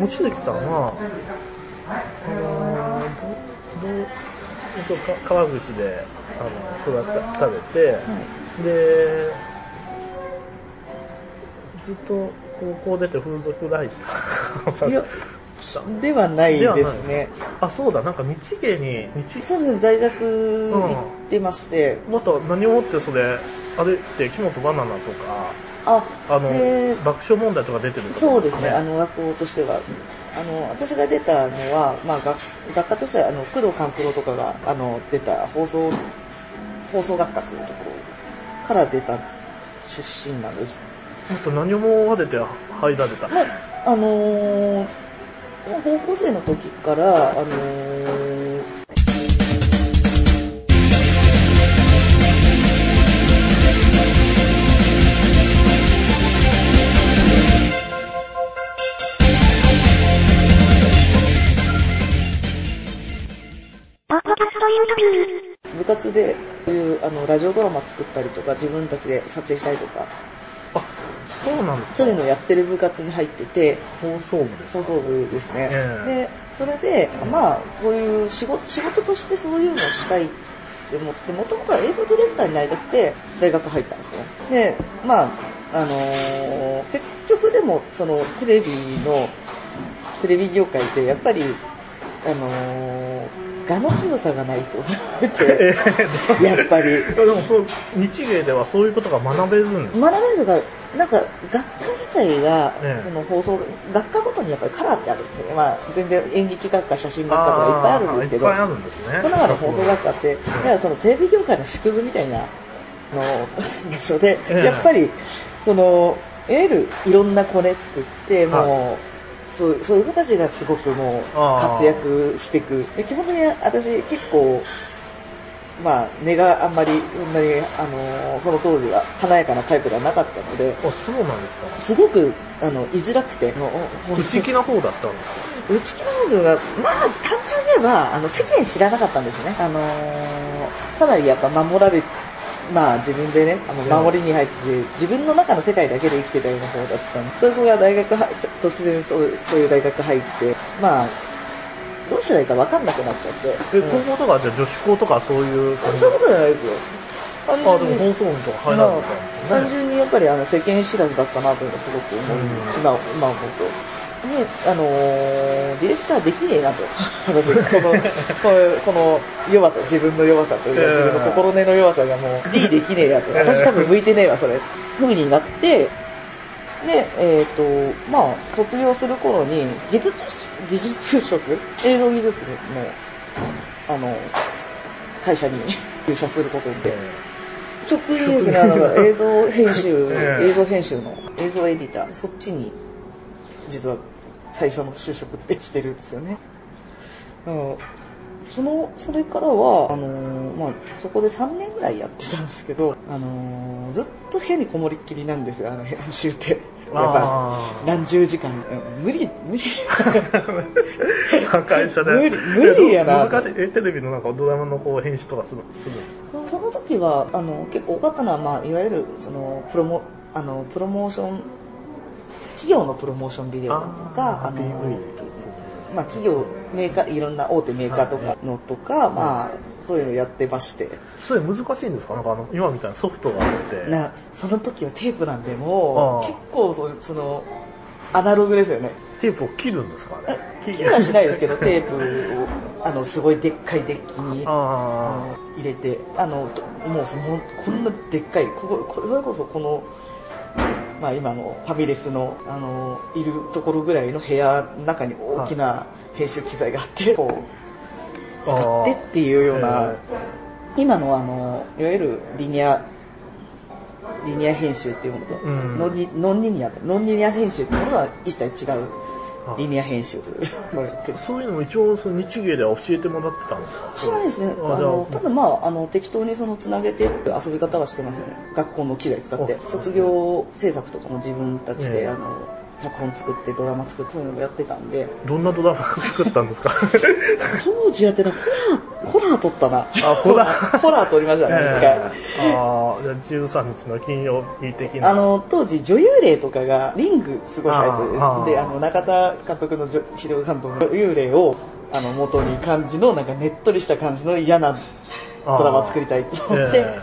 望月さんは、あのー、ど、ど、えっと、か川口で、あの、育った、食べて、で、ずっと高校出て風俗ライターをではないですね。あ、そうだ、なんか日芸に、日そうですね、大学行ってまして、また何をもってそれ、あれって木本バナナとか、あ、あの、で爆笑問題とか出てるとこそうですね、あの学校としては。あの、私が出たのは、まあ学、学科としては、あの、工藤官九郎とかが、あの、出た放送、放送学科というところから出た出身なんです。あと何をも出て入られた。まあ、あのー高校生の時から、あのー部活でこういうあのラジオドラマ作ったりとか自分たちで撮影したりとか。あ、そうなんですか？そういうのをやってる部活に入ってて。放送部ですか？放送部ですね、ええ。でそれでまあこういう仕事仕事としてそういうのをしたいって思ってもともとは映像ディレクターになりたくて大学入ったんですよ。でまああのー結局でもそのテレビのテレビ業界ってやっぱりあのー、我の強さがないと思ってえやっぱり。でもそう、日芸ではそういうことが学べるんですか？学べるのが、なんか学科自体が、ええその放送、学科ごとにやっぱりカラーってあるんですよね。まあ全然演劇学科、写真学科とかいっぱいあるんですけど、いっぱいあるんですね。この中の放送学科って、やはりそのテレビ業界の縮図みたいなの場所で、ええやっぱり、その、いわゆるいろんなコネ作って、もう、そうそういう子たちがすごくもう活躍していく。で基本的に私結構、まあ、根があんまり、そんなに、あのーその当時は華やかなタイプではなかったので、あ、そうなんですか。すごく、あの、居づらくて、内気な方だったんですか？内気な部分が、まあ、単純に言えば、あの、世間知らなかったんですね。あのーかなりやっぱ守られ、まあ自分でね、あの守りに入って、自分の中の世界だけで生きてたような方だったんで、そういう子が大学突然そうそういう大学入って、まあ、どうしたらいいか分かんなくなっちゃって。え、うん高校とかじゃあ女子校とかそういう感じ？そういうことじゃないですよ。あ、でも放送部とか入られたんです単。純にやっぱりあの世間知らずだったなというのはすごく思う、うん今今思うと。ね、あのーディレクターできねえなと。私、この、このこの弱さ、自分の弱さというか、ええ自分の心根の弱さがもう、D できねえやと。私多分向いてねえわ、それ。ふうになって、で、えっ、と、まあ、卒業する頃に、技術、技術職？映像技術の、あの、会社に入社することで、直近ですね、あの映像編集、ええ。映像編集の映像エディター、そっちに実は最初の就職ってしてるんですよね。うんその、それからは、あのーまあ、そこで3年ぐらいやってたんですけど、あのーずっと部屋にこもりっきりなんですよ、あの編集って。やっぱ何十時間、うん無理、無理。会社で。無理無理やなえ難しい。え、テレビのなんかドラマのこう編集とかするするその時はあの結構多かったのは、まあ、いわゆるそのプロモあのプロモーション企業のプロモーションビデオとかあの PV まあ、企業メーカーいろんな大手メーカーとかのとか、まあ、そういうのやってまして。それ難しいんですか？なんかあの、今みたいなソフトがあって。なその時はテープなんでも結構そうそのアナログですよね。テープを切るんですかね切りはしないですけどテープをあのすごいでっかいデッキに入れてあのともうそのこんなでっかいこここれそれこそこの、まあ、今のファミレスのあのいるところぐらいの部屋の中に大きな編集機材があって、こう使ってっていうような、今のあのいわゆるリニアリニア編集っていうものと、うん。ノンリノンリニアノンリニア編集っていうものは一切違う。あリニア編集という。そういうのも一応その日芸では教えてもらってたんですかそうですね。あのただまあ、あの、適当にそのつなげて遊び方はしてますね。学校の機材使ってあ。卒業制作とかも自分たちで、ええあの、脚本作ってドラマ作ってそういうのもやってたんで。どんなドラマ作ったんですか？当時やってたホラーホラー撮ったな。あホラー？ホラー撮りましたね一回、えーああ、じゃあ13日の金曜日的な。あの当時女優霊とかがリングすごい流あ行ーってであの中田監督の女秀夫監督の女優霊をあの元に感じのなんかねっとりした感じの嫌なドラマ作りたいと思って、え。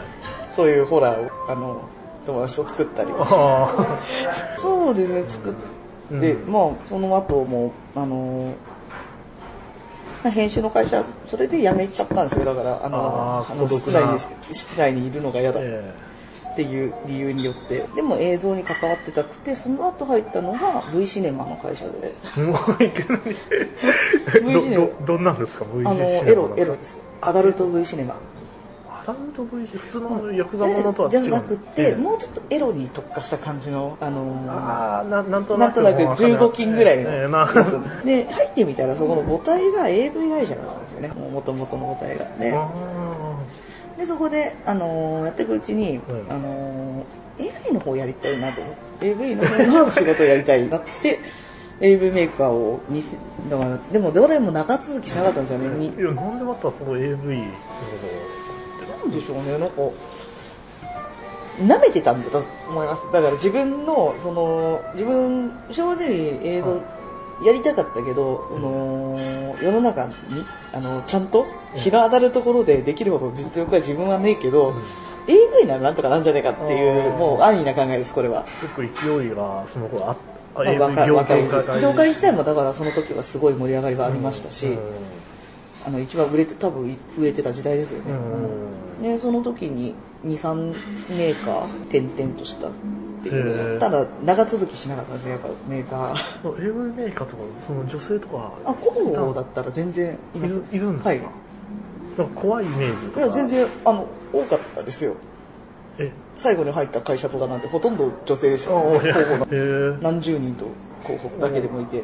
そういうホラーをあの友達と作ったり。あ そうですね作って、うん。まあその後もあの編集の会社それで辞めちゃったんですよ。だからあのあの室内に室内にいるのが嫌だ。えっていう理由によって。でも映像に関わってたくてその後入ったのが V シネマの会社で。えもういけない V シネマ。ど、ど、どんなんですか ?V あのエロエロですアダルト V シネマ普通のヤクザものとは違う。じゃなくて、ええ。もうちょっとエロに特化した感じのあのーああ、ななんとななんく。となく15金ぐらいのええやな。つ で入ってみたらそこの母体が AV 会社なんですよね。もともとの母体が。ね。あでそこで、あのーやっていくうちに、うんあのー AV の方やりたいなと。思って AV の方の仕事をやりたいなって AV メーカーをにせだからでもどれも長続きしなかったんですよね。にーいや、なんでまたその AV のこなんでしょうね、なんか、舐めてたんだと思います。だから自分の、その、自分、正直映像やりたかったけど、その、世の中に、あの、ちゃんと日の当たるところでできるほど実力は自分はねえけど、うん。AV ならなんとかなんじゃねえかっていう、もう安易な考えです、これは。と結構勢いがその頃あっあまあ AV 若い業界界業界自体もだからその時はすごい盛り上がりはありましたし、うんあの一番売れて。多分売れてた時代ですよね、うんでその時に23メーカー転々としたっていう。ただ長続きしなかったですねやっぱメーカー。AV メーカーとかその女性とかあ古道だったら全然います。いるいるんですか、はい。なんか怖いイメージとか。いや全然あの多かったですよ。え？最後に入った会社とかなんてほとんど女性でした、何十人と候補だけでもいて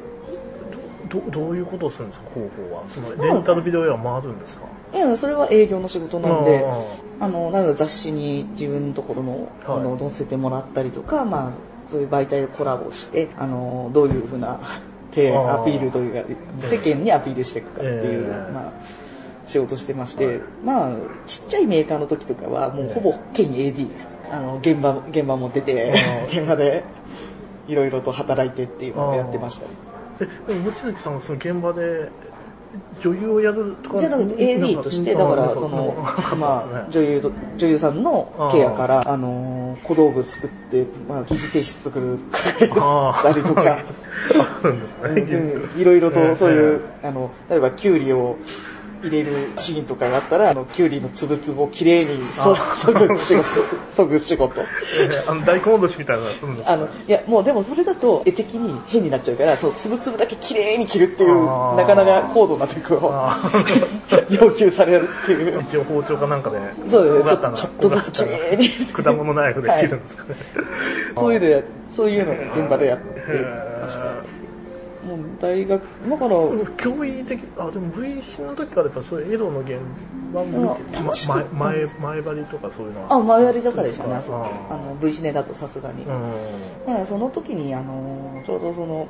どどういうことをするんですか広報は？そのレンタルビデオ屋は回るんですか？いやそれは営業の仕事なんでああのなので雑誌に自分のところの,、あのはい載せてもらったりとか、まあ、そういう媒体でコラボしてあのどういうふうな提あー。アピールというかえ世間にアピールしていくかっていう、ええまあ、仕事してまして、はい。まあちっちゃいメーカーの時とかはもうほぼ兼 AD です。あの現場現場も出て現場でいろいろと働いてっていうのをやってましたねえ でも望月さんはその現場で女優をやるとかじゃなくて AD としてだからそのまあ女優と女優さんのケアからあの小道具作ってまあ疑似性質作るあたりとか。あるんですね。うんいろいろとそういうあの例えばキュウリを入れるシーンとかがあったらあのキュウリのつぶつぶをきれいにそあそぐ仕事そぐ仕事。えあの大根おろしみたいなのするんですか？あのいやもうでもそれだと絵的に変になっちゃうからそうつぶつぶだけきれいに切るっていうなかなか高度なテクをあ 要求されるっていう。一応包丁かなんかでそうですね。ちょちょっとずつ綺麗に。果物ナイフで切るんですかね、そういうのやそういうのを現場でやってへました。ーもう大学だから驚異的あでも V シの時からやっぱそういうエロの現場も見て前前張りとかそういうのは。あ前割りだからでしたねあそこ。ああの V シネだとさすがに、うん。だからその時にあのちょうどその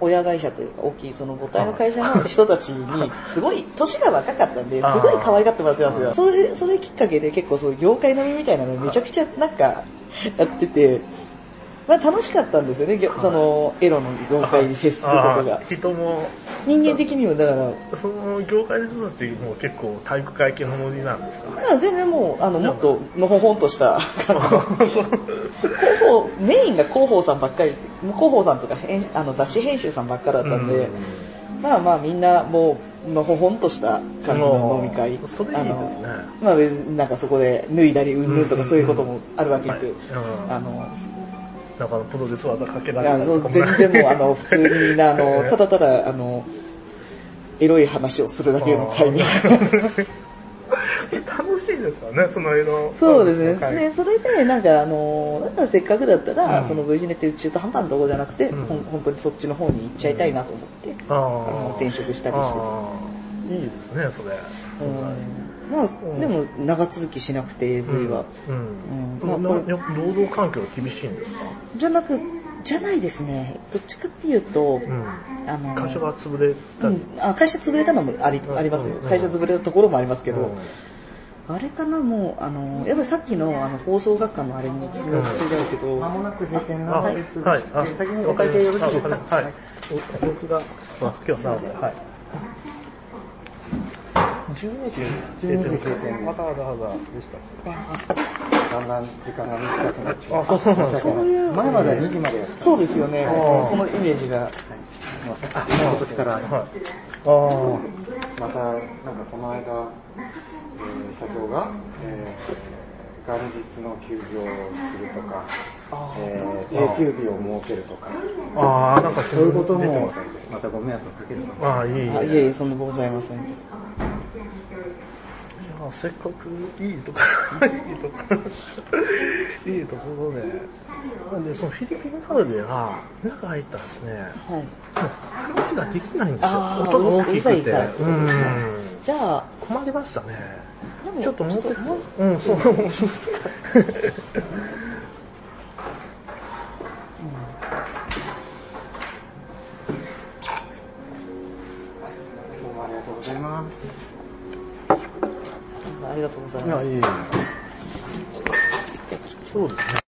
親会社というか大きいその母体の会社の人たちにすごい年が若かったんですごい可愛がってもらってたんですよそれそれきっかけで結構そう業界飲みみたいなのめちゃくちゃなんかやっててまあ楽しかったんですよね。そのエロの業界に接することが。人も人間的にもだから。その業界の人たちも結構体育会系のノリなんですか？いや全然もうあのもっとのほほんとした 感じの広報メインが広報さんばっかり広報さんとか編あの雑誌編集さんばっかりだったんで、まあまあみんなもうのほほんとした感じの飲み会。それいいですね。まあなんかそこで脱いだりうんぬんとかそういうこともあるわけなく、はい。うん。あのなんかプロレス技かけらいれたりとかもやそう全然もうあの普通にみんなあの ただただあのエロい話をするだけの会みたいな。楽しいですよねその色そうですね。はい。で、それで、なんか、あの、だったらせっかくだったら、うん。その V 字ネっていう中途半端なとこじゃなくて、うん。本当にそっちの方に行っちゃいたいなと思って、ああの転職したりして。てあー。いいですねそれ。そんなまあ、んでも長続きしなくて AV は。うん、うんまあ労働環境が厳しいんですか？じゃなく、じゃないですね。どっちかっていうと、うん。あの会社が潰れたり？うんあ会社潰れたのもありありますようん。会社潰れたところもありますけど、うんあれかな、もう、あの、やっぱりさっきのあの放送学科のあれに通じゃうけど、まもなく閉店あ、はいなのです。。あ、先にお会計よろしいですか？あはい。お僕が、まあ、今日なので、はい。12時12時閉店ですわざわざわざでした。だんだん時間が短くなって。あそうなんですかそういう前までは2時までやってそうですよねそのイメージが。あ、今年から、はまた、なんかこの間、えー社長が、えー元日の休業をするとか、定休日を設けるとか、あ。ああ、なんかそういうこともまたご迷惑かけるかもた。ああ、いい。あいえいえ、そんなございません。いやせっかくいいとこ いいとこ いいところで。でそのフィリピンカルデが中入ったらですねはい。話ができないんですよ。音が大きくて。うん。じゃあ、困りましたね。でもちょっともうちょっともうんそう。どうもありがとうございます。りがとうございます。いやいいそうですね